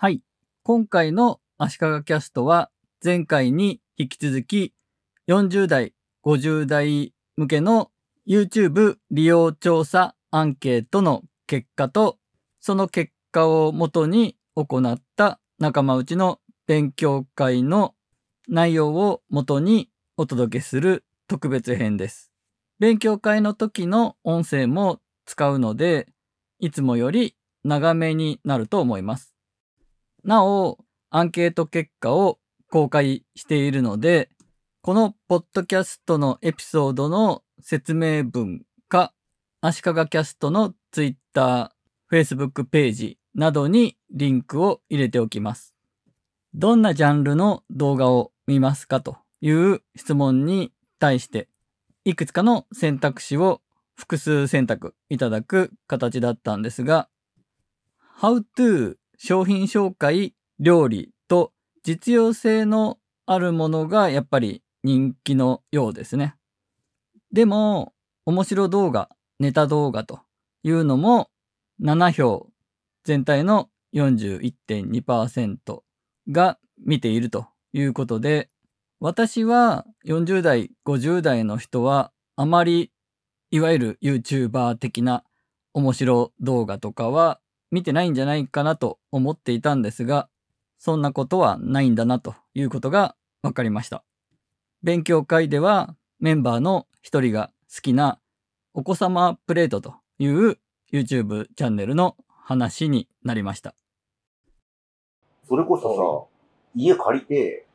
はい。今回の足利キャストは前回に引き続き40代、50代向けの YouTube 利用調査アンケートの結果とその結果をもとに行った仲間内の勉強会の内容をもとにお届けする特別編です。勉強会の時の音声も使うので、いつもより長めになると思います。なお、アンケート結果を公開しているので、このポッドキャストのエピソードの説明文か、足利キャストの Twitter、Facebook ページなどにリンクを入れておきます。どんなジャンルの動画を見ますかという質問に対して、いくつかの選択肢を複数選択いただく形だったんですが、How to 商品紹介、料理と実用性のあるものがやっぱり人気のようですね。でも、面白動画、ネタ動画というのも7票、全体の41.2%が見ているということで、私は40代、50代の人はあまりいわゆる YouTuber 的な面白動画とかは見てないんじゃないかなと思っていたんですが、そんなことはないんだなということが分かりました。勉強会ではメンバーの一人が好きなお子様プレートという YouTube チャンネルの話になりました。それこそさ、家借りて、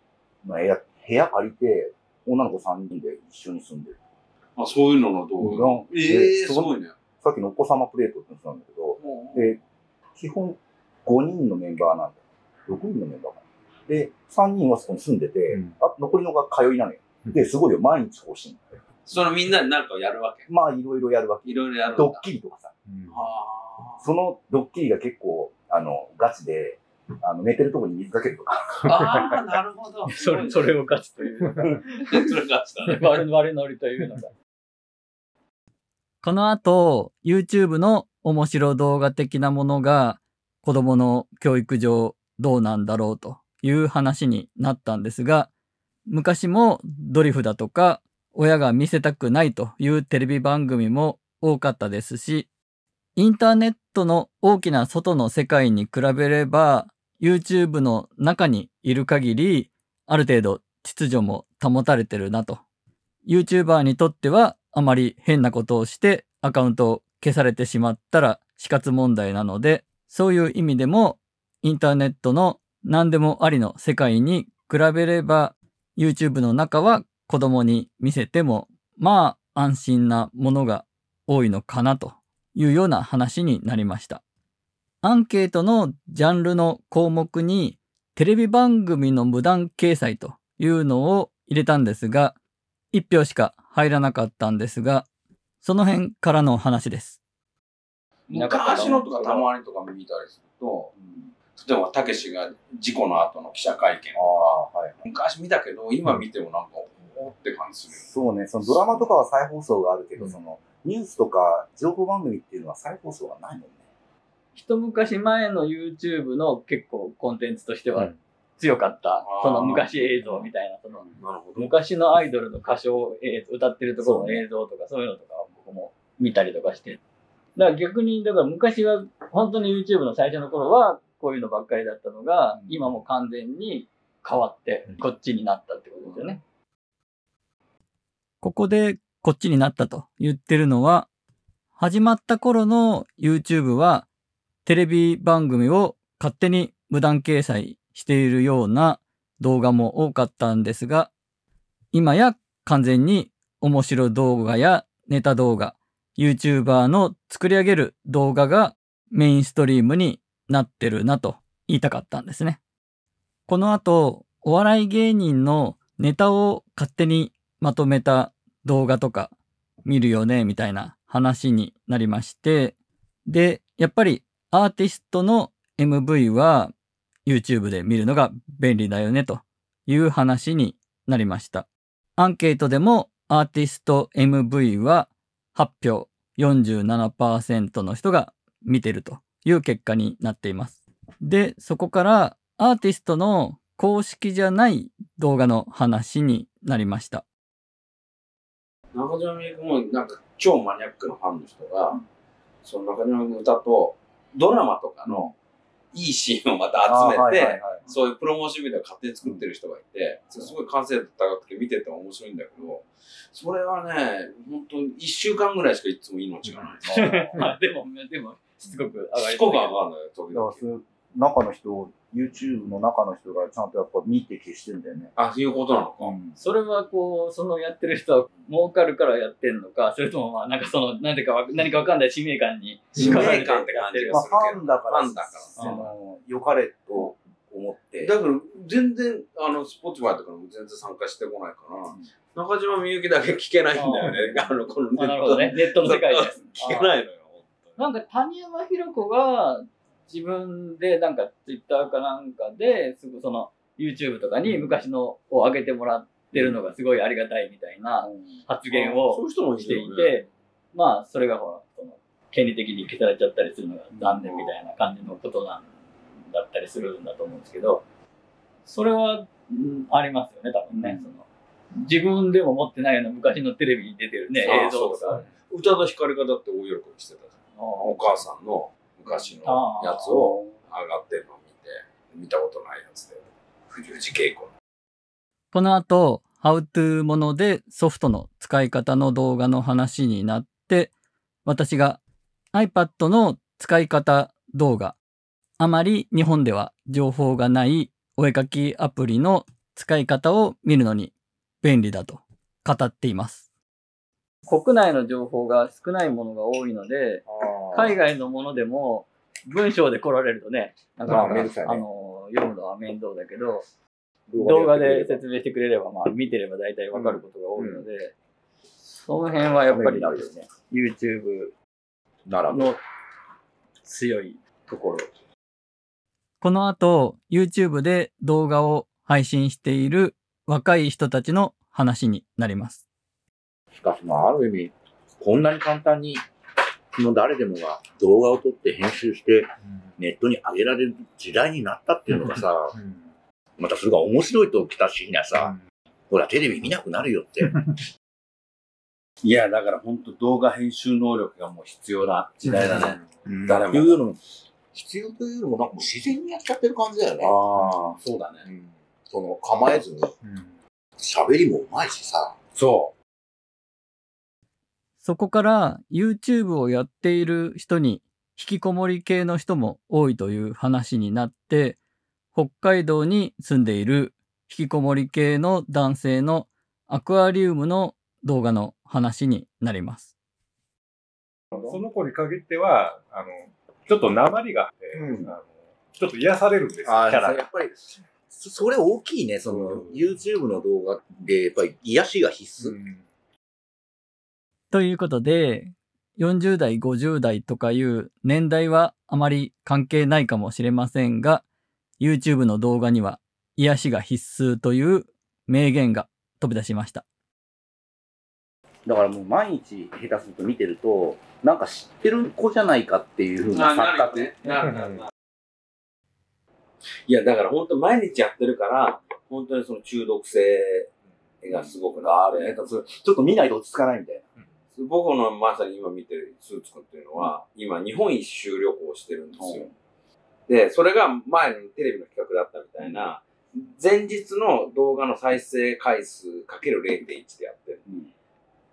まあ、部屋部屋借りて、女の子3人で一緒に住んでる。あ、そういうのの動画。うんええですごいね。さっきのお子様プレートって言ってたんだけど、で、基本5人のメンバーなんだ。6人のメンバーかな。で、3人はそこに住んでて、うんあ残りのが通いなのよ。で、すごいよ、毎日更新。そのみんなでなんかやるわけ？まあ、いろいろやるわけ。いろいろやるんだ。ドッキリとかさ。あそのドッキリが結構、あの、ガチで、あの、寝てるとこに水かけるとか。ーあー、なるほど。それ、それを勝つというそれがしたね。悪悪ノリというのが。この後、YouTube の面白動画的なものが子供の教育上どうなんだろうという話になったんですが、昔もドリフだとか親が見せたくないというテレビ番組も多かったですし、インターネットの大きな外の世界に比べれば YouTube の中にいる限りある程度秩序も保たれてるなと。YouTuber にとってはあまり変なことをしてアカウントを消されてしまったら死活問題なので、そういう意味でもインターネットの何でもありの世界に比べれば YouTube の中は子供に見せてもまあ安心なものが多いのかなというような話になりました。アンケートのジャンルの項目にテレビ番組の無断掲載というのを入れたんですが、1票しか入らなかったんですが、その辺からの話です。昔のとかたまにとか見たりすると、例えば、たけしが事故の後の記者会見ああ、はい。昔見たけど、今見てもなんか、おーって感じするよ。そうね、そのドラマとかは再放送があるけど、うんその、ニュースとか情報番組っていうのは再放送がないもんね。一昔前の YouTube の結構コンテンツとしてはうん強かった、その昔映像みたいな、その。昔のアイドルの歌唱映像、歌ってるところの映像とかそういうのとか僕も見たりとかして。だから逆に、だから昔は本当に YouTube の最初の頃はこういうのばっかりだったのが、うん今もう完全に変わってうんこっちになったってことですよね。ここでこっちになったと言ってるのは、始まった頃の YouTube はテレビ番組を勝手に無断掲載しているような動画も多かったんですが、今や完全に面白動画やネタ動画、YouTuber の作り上げる動画がメインストリームになってるなと言いたかったんですね。この後、お笑い芸人のネタを勝手にまとめた動画とか見るよねみたいな話になりまして、で、やっぱりアーティストの MV は YouTube で見るのが便利だよねという話になりました。アンケートでもアーティスト MV は8票47%の人が見てるという結果になっています。で、そこからアーティストの公式じゃない動画の話になりました。中島みゆきもなんか超マニアックなファンの人が、その中島みゆきの歌とドラマとかのいいシーンをまた集めて、そういうプロモーションビデオを勝手に作ってる人がいて、すごい完成度高くて見てて面白いんだけど、それはね、本当に1週間ぐらいしかいつも命がない。まあでも、でも、しつこく上がしつこく上がるのよ、時々。中の人、YouTube の中の人がちゃんとやっぱ見て消してんだよね。あ、そういうことなのか。それはこう、そのやってる人は儲かるからやってんのか、それともまあなんかその、何でかわ何かわかんない使命感に。使命感って感じまあ、がするけど。ファンだから、ファンだからその、良かれと思って。だから、全然、あの、スポーツバーとかも全然参加してこないから、中島みゆきだけ聞けないんだよね。あの、このネットで。あなるほどね。ネットの世界で。聞けないのよ。なんか谷山ひろ子が自分でなんかツイッターかなんかですぐその YouTube とかに昔のを上げてもらってるのがすごいありがたいみたいな発言をそういう人もいしていて、まあそれがほら、その権利的に消されちゃったりするのが残念みたいな感じのことなんだったりするんだと思うんですけど、それは、うんありますよね、多分ね。その。自分でも持ってないような昔のテレビに出てるね、あ映像とかそう。そう。宇多田ヒカルがだって大喜びしてたじゃん。お母さんの昔のやつを上がってるのを見て、見たことないやつで。藤井恵子。この後、How to ものでソフトの使い方の動画の話になって、私が iPad の使い方動画、あまり日本では情報がないお絵描きアプリの使い方を見るのに便利だと語っています。国内の情報が少ないものが多いので、海外のものでも文章で来られるとね、なんか、ね。あの、読むのは面倒だけど、動画で説明してくれれば、まあ見てれば大体わかることが多いので、その辺はやっぱりためになるよね、YouTube ならの強いところ。この後、YouTube で動画を配信している若い人たちの話になります。しかし、まあ、ある意味、こんなに簡単に、もう誰でもが動画を撮って編集して、ネットに上げられる時代になったっていうのがさ、またそれが面白いときたしにはさ、ほら、テレビ見なくなるよって。いや、だから本当動画編集能力がもう必要な時代だね。うん誰もいうのも、必要というよりも、なんかもう自然にやっちゃってる感じだよね。ああ、そうだね。うんその、構えずに、喋りもうまいしさ。そそこから YouTube をやっている人に引きこもり系の人も多いという話になって、北海道に住んでいる引きこもり系の男性のアクアリウムの動画の話になります。その子に限っては、あの、ちょっと鉛があって、うんあのちょっと癒されるんですよ、キャラが。やっぱり、そそれ大きいね。その、YouTube の動画で、やっぱり癒しが必須。うんということで、40代、50代とかいう年代はあまり関係ないかもしれませんが、YouTube の動画には癒しが必須という名言が飛び出しました。だからもう毎日下手すると見てると、なんか知ってる子じゃないかっていう風な錯覚。ね。なるなるなる。いや、だから本当毎日やってるから、本当にその中毒性がすごくあるね。それちょっと見ないと落ち着かないみたいな。僕のまさに今見てるスーツくんっていうのは、今日本一周旅行をしてるんですよ。で、それが前のテレビの企画だったみたいな、前日の動画の再生回数かける0.1でやってる。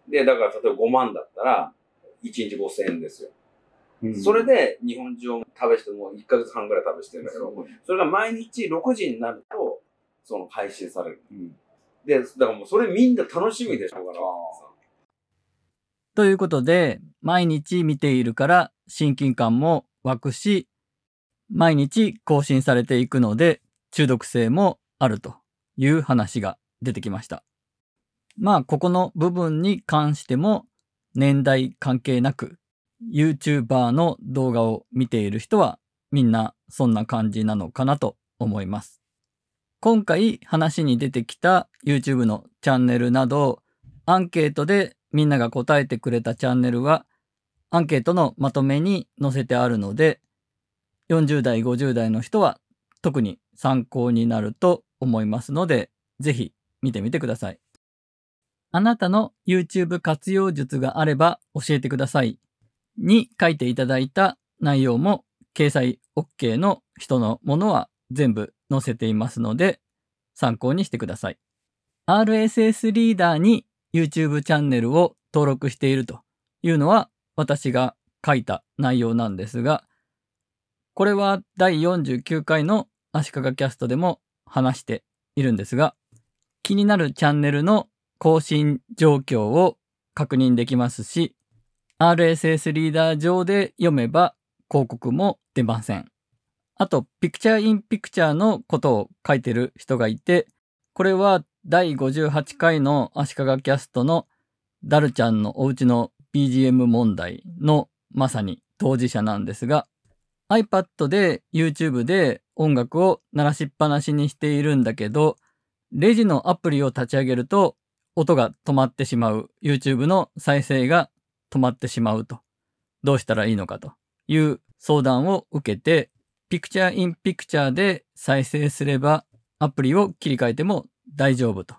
で、だから例えば5万だったら、1日5000円ですよ。それで日本中を食べしてもう1ヶ月半ぐらい食べしてるんだけど、それが毎日6時になると、その配信される。で、だからもうそれみんな楽しみでしょうからさ。ということで、毎日見ているから親近感も湧くし、毎日更新されていくので中毒性もあるという話が出てきました。まあ、ここの部分に関しても年代関係なく YouTuber の動画を見ている人はみんなそんな感じなのかなと思います。今回話に出てきた YouTube のチャンネルなどアンケートでみんなが答えてくれたチャンネルはアンケートのまとめに載せてあるので40代、50代の人は特に参考になると思いますので、ぜひ見てみてください。あなたの YouTube 活用術があれば教えてください。に書いていただいた内容も掲載 OK の人のものは全部載せていますので参考にしてください。RSS リーダーに YouTube チャンネルを登録しているというのは私が書いた内容なんですが、これは第49回の足利キャストでも話しているんですが、気になるチャンネルの更新状況を確認できますし、RSS リーダー上で読めば広告も出ません。あと、ピクチャーインピクチャーのことを書いてる人がいて、これは第58回の足利キャストのダルちゃんのおうちの BGM 問題のまさに当事者なんですが、iPad で YouTube で音楽を鳴らしっぱなしにしているんだけど、レジのアプリを立ち上げると音が止まってしまう、YouTube の再生が止まってしまうと、どうしたらいいのかという相談を受けて、ピクチャーインピクチャーで再生すればアプリを切り替えても大丈夫と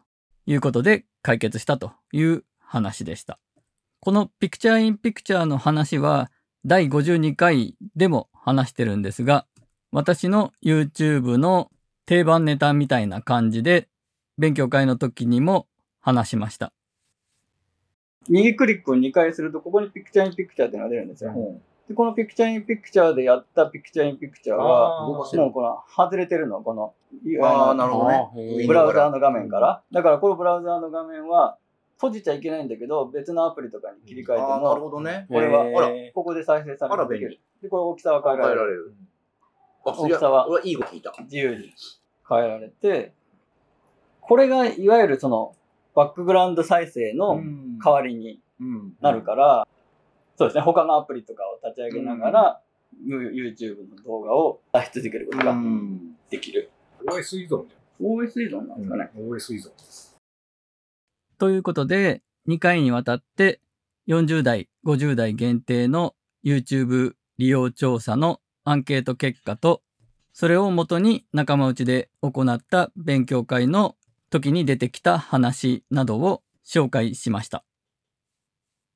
いうことで解決したという話でした。このピクチャーインピクチャーの話は第52回でも話してるんですが、私の YouTube の定番ネタみたいな感じで勉強会の時にも話しました。右クリックを2回すると、ここにピクチャーインピクチャーっていうのが出るんですよ。で、このピクチャーインピクチャーでやったピクチャーインピクチャーは、もうこの外れてるの、この、ああ、なるほどね。ブラウザーの画面から。だからこのブラウザーの画面は、閉じちゃいけないんだけど、別のアプリとかに切り替えても、なるほどね。これは、ここで再生されてできる。で、これ大きさは変えられる。大きさは、いいこと聞いた。自由に変えられて、これがいわゆるその、バックグラウンド再生の代わりになるから、そうですね、他のアプリとかを立ち上げながら、YouTube の動画を出し続けることができる。OS 依存じゃん。OS 依存なんですかね。OS 依存。ということで、2回にわたって40代、50代限定の YouTube 利用調査のアンケート結果と、それをもとに仲間内で行った勉強会の時に出てきた話などを紹介しました。